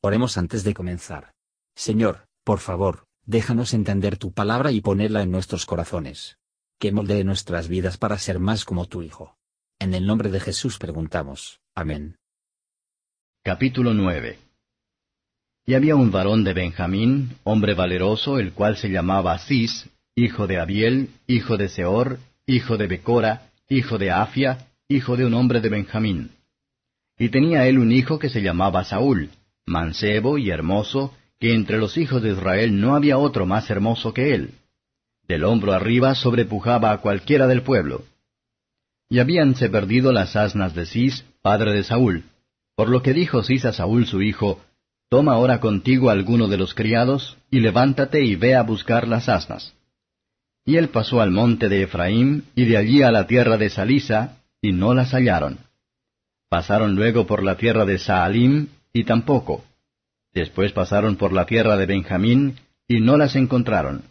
Oremos antes de comenzar. Señor, por favor, déjanos entender tu palabra y ponerla en nuestros corazones. Que moldee nuestras vidas para ser más como tu Hijo. En el nombre de Jesús preguntamos. Amén. Capítulo 9 Y había un varón de Benjamín, hombre valeroso, el cual se llamaba Cis, hijo de Abiel, hijo de Seor, hijo de Becora, hijo de Afia, hijo de un hombre de Benjamín. Y tenía él un hijo que se llamaba Saúl, mancebo y hermoso, que entre los hijos de Israel no había otro más hermoso que él. Del hombro arriba sobrepujaba a cualquiera del pueblo. Y habíanse perdido las asnas de Cis, padre de Saúl, por lo que dijo Cis a Saúl su hijo, Toma ahora contigo alguno de los criados, y levántate y ve a buscar las asnas. Y él pasó al monte de Efraín, y de allí a la tierra de Salisa, y no las hallaron. Pasaron luego por la tierra de Saalim, y tampoco. Después pasaron por la tierra de Benjamín, y no las encontraron.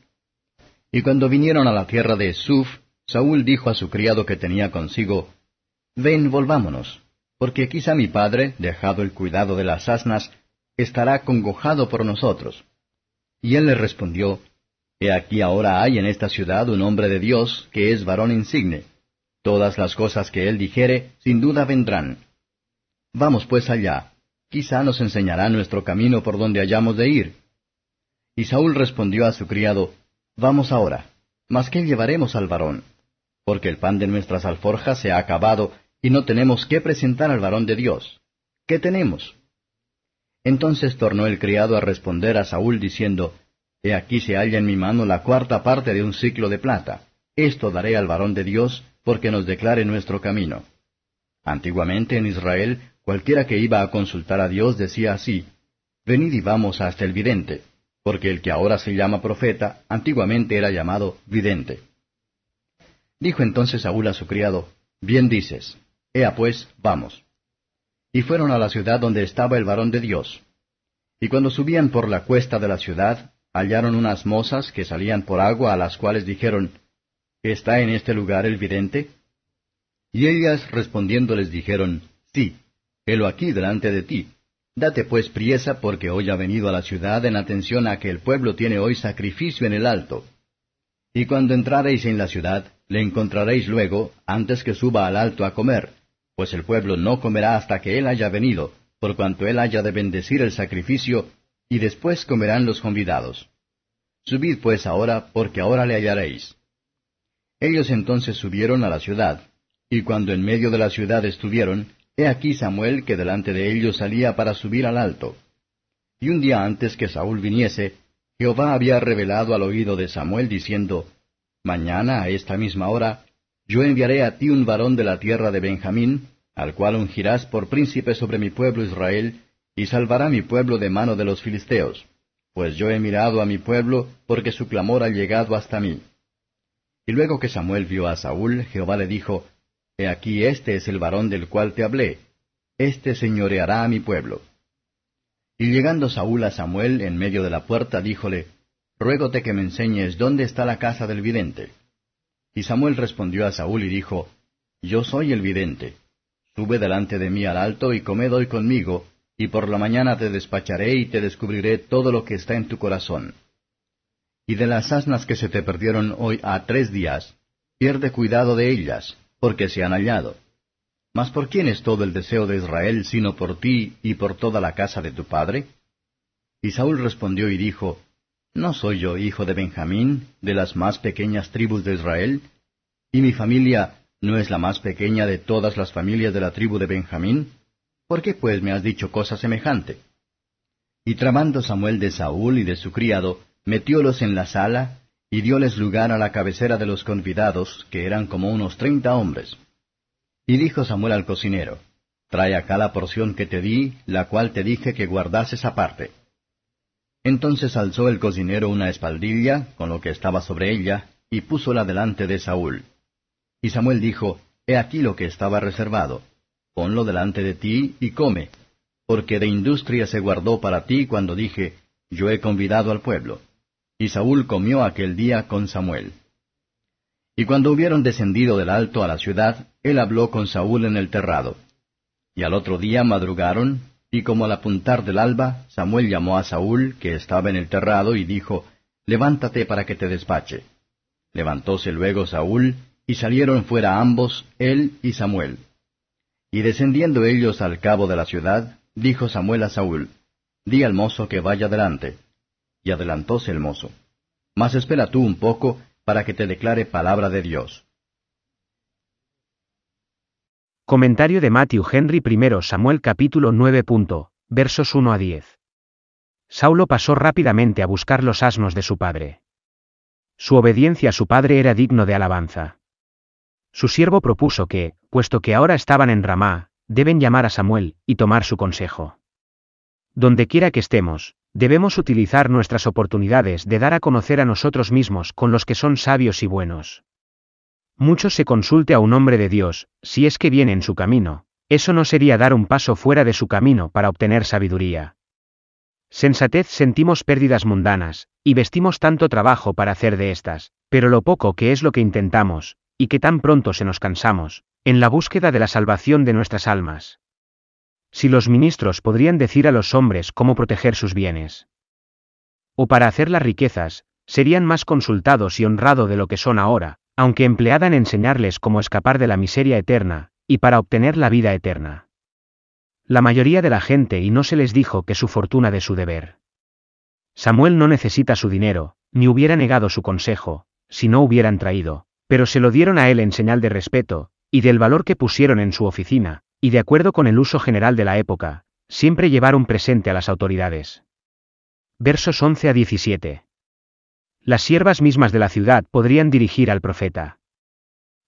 Y cuando vinieron a la tierra de Suf, Saúl dijo a su criado que tenía consigo, Ven, volvámonos, porque quizá mi padre, dejado el cuidado de las asnas, estará congojado por nosotros. Y él le respondió, He aquí ahora hay en esta ciudad un hombre de Dios, que es varón insigne. Todas las cosas que él dijere, sin duda vendrán. Vamos pues allá, Quizá nos enseñará nuestro camino por donde hayamos de ir. Y Saúl respondió a su criado, Vamos ahora, mas ¿qué llevaremos al varón? Porque el pan de nuestras alforjas se ha acabado, y no tenemos qué presentar al varón de Dios. ¿Qué tenemos? Entonces tornó el criado a responder a Saúl diciendo, He aquí se halla en mi mano la cuarta parte de un ciclo de plata. Esto daré al varón de Dios, porque nos declare nuestro camino. Antiguamente en Israel Cualquiera que iba a consultar a Dios decía así, Venid y vamos hasta el vidente, porque el que ahora se llama profeta, antiguamente era llamado vidente. Dijo entonces Saúl a su criado, Bien dices, Ea pues, vamos. Y fueron a la ciudad donde estaba el varón de Dios. Y cuando subían por la cuesta de la ciudad, hallaron unas mozas que salían por agua a las cuales dijeron, ¿Está en este lugar el vidente? Y ellas respondiendo les dijeron, Sí helo aquí delante de ti. Date pues priesa porque hoy ha venido a la ciudad en atención a que el pueblo tiene hoy sacrificio en el alto. Y cuando entrareis en la ciudad, le encontraréis luego, antes que suba al alto a comer, pues el pueblo no comerá hasta que él haya venido, por cuanto él haya de bendecir el sacrificio, y después comerán los convidados. Subid pues ahora, porque ahora le hallaréis. Ellos entonces subieron a la ciudad, y cuando en medio de la ciudad estuvieron, He aquí Samuel que delante de ellos salía para subir al alto. Y un día antes que Saúl viniese, Jehová había revelado al oído de Samuel diciendo, Mañana a esta misma hora, yo enviaré a ti un varón de la tierra de Benjamín, al cual ungirás por príncipe sobre mi pueblo Israel, y salvará mi pueblo de mano de los filisteos. Pues yo he mirado a mi pueblo, porque su clamor ha llegado hasta mí. Y luego que Samuel vio a Saúl, Jehová le dijo, He aquí este es el varón del cual te hablé, este señoreará a mi pueblo. Y llegando Saúl a Samuel en medio de la puerta, díjole, Ruégote que me enseñes dónde está la casa del vidente. Y Samuel respondió a Saúl y dijo, Yo soy el vidente. Sube delante de mí al alto y comed hoy conmigo, y por la mañana te despacharé y te descubriré todo lo que está en tu corazón. Y de las asnas que se te perdieron hoy a tres días, pierde cuidado de ellas, porque se han hallado. Mas ¿por quién es todo el deseo de Israel sino por ti y por toda la casa de tu padre? Y Saúl respondió y dijo, ¿No soy yo hijo de Benjamín, de las más pequeñas tribus de Israel? ¿Y mi familia no es la más pequeña de todas las familias de la tribu de Benjamín? ¿Por qué pues me has dicho cosa semejante? Y tramando Samuel de Saúl y de su criado, metiólos en la sala, y dióles lugar a la cabecera de los convidados, que eran como unos treinta hombres. Y dijo Samuel al cocinero, Trae acá la porción que te di, la cual te dije que guardases aparte. Entonces alzó el cocinero una espaldilla, con lo que estaba sobre ella, y púsola delante de Saúl. Y Samuel dijo, He aquí lo que estaba reservado, ponlo delante de ti y come, porque de industria se guardó para ti cuando dije, Yo he convidado al pueblo. Y Saúl comió aquel día con Samuel. Y cuando hubieron descendido del alto a la ciudad, él habló con Saúl en el terrado. Y al otro día madrugaron, Y como al apuntar del alba, Samuel llamó a Saúl, que estaba en el terrado, y dijo, Levántate para que te despache. Levantóse luego Saúl, y salieron fuera ambos, él y Samuel. Y descendiendo ellos al cabo de la ciudad, dijo Samuel a Saúl, Di al mozo que vaya delante. Y adelantóse el mozo. Mas espera tú un poco, para que te declare palabra de Dios. Comentario de Matthew Henry I Samuel capítulo 9. versos 1 a 10. Saulo pasó rápidamente a buscar los asnos de su padre. Su obediencia a su padre era digno de alabanza. Su siervo propuso que, puesto que ahora estaban en Ramá, deben llamar a Samuel, y tomar su consejo. Donde quiera que estemos, debemos utilizar nuestras oportunidades de dar a conocer a nosotros mismos con los que son sabios y buenos. Mucho se consulte a un hombre de Dios, si es que viene en su camino, eso no sería dar un paso fuera de su camino para obtener sabiduría. Sensatez sentimos pérdidas mundanas, y vestimos tanto trabajo para hacer de estas, pero lo poco que es lo que intentamos, y que tan pronto se nos cansamos, en la búsqueda de la salvación de nuestras almas. Si los ministros podrían decir a los hombres cómo proteger sus bienes. O para hacer las riquezas, serían más consultados y honrado de lo que son ahora, aunque empleada en enseñarles cómo escapar de la miseria eterna, y para obtener la vida eterna. La mayoría de la gente y no se les dijo que su fortuna de su deber. Samuel no necesita su dinero, ni hubiera negado su consejo, si no hubieran traído, pero se lo dieron a él en señal de respeto, y del valor que pusieron en su oficina, y de acuerdo con el uso general de la época, siempre llevaron presente a las autoridades. Versos 11 a 17 las siervas mismas de la ciudad podrían dirigir al profeta.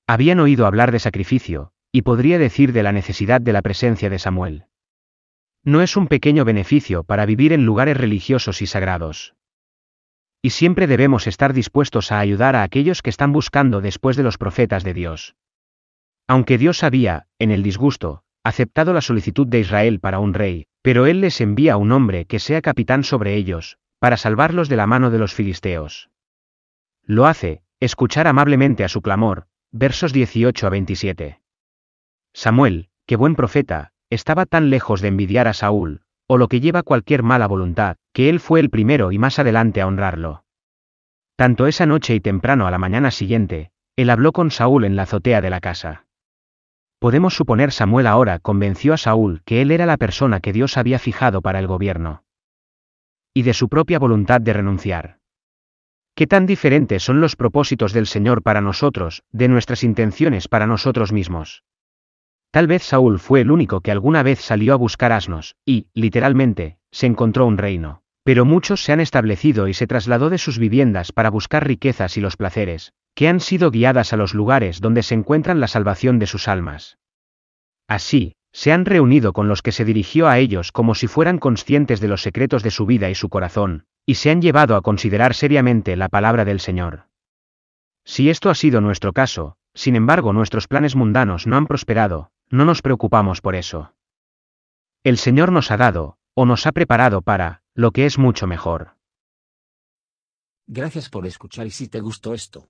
Habían oído hablar de sacrificio, y podría decir de la necesidad de la presencia de Samuel. No es un pequeño beneficio para vivir en lugares religiosos y sagrados. Y siempre debemos estar dispuestos a ayudar a aquellos que están buscando después de los profetas de Dios. Aunque Dios había, en el disgusto, aceptado la solicitud de Israel para un rey, pero Él les envía un hombre que sea capitán sobre ellos, para salvarlos de la mano de los filisteos. Lo hace, escuchar amablemente a su clamor, versos 18 a 27. Samuel, que buen profeta, estaba tan lejos de envidiar a Saúl, o lo que lleva cualquier mala voluntad, que él fue el primero y más adelante a honrarlo. Tanto esa noche y temprano a la mañana siguiente, él habló con Saúl en la azotea de la casa. Podemos suponer Samuel ahora convenció a Saúl que él era la persona que Dios había fijado para el gobierno y de su propia voluntad de renunciar. ¿Qué tan diferentes son los propósitos del Señor para nosotros, de nuestras intenciones para nosotros mismos? Tal vez Saúl fue el único que alguna vez salió a buscar asnos, y, literalmente, se encontró un reino. Pero muchos se han establecido y se trasladó de sus viviendas para buscar riquezas y los placeres, que han sido guiadas a los lugares donde se encuentran la salvación de sus almas. Así, se han reunido con los que se dirigió a ellos como si fueran conscientes de los secretos de su vida y su corazón, y se han llevado a considerar seriamente la palabra del Señor. Si esto ha sido nuestro caso, sin embargo nuestros planes mundanos no han prosperado, no nos preocupamos por eso. El Señor nos ha dado, o nos ha preparado para, lo que es mucho mejor. Gracias por escuchar y si te gustó esto,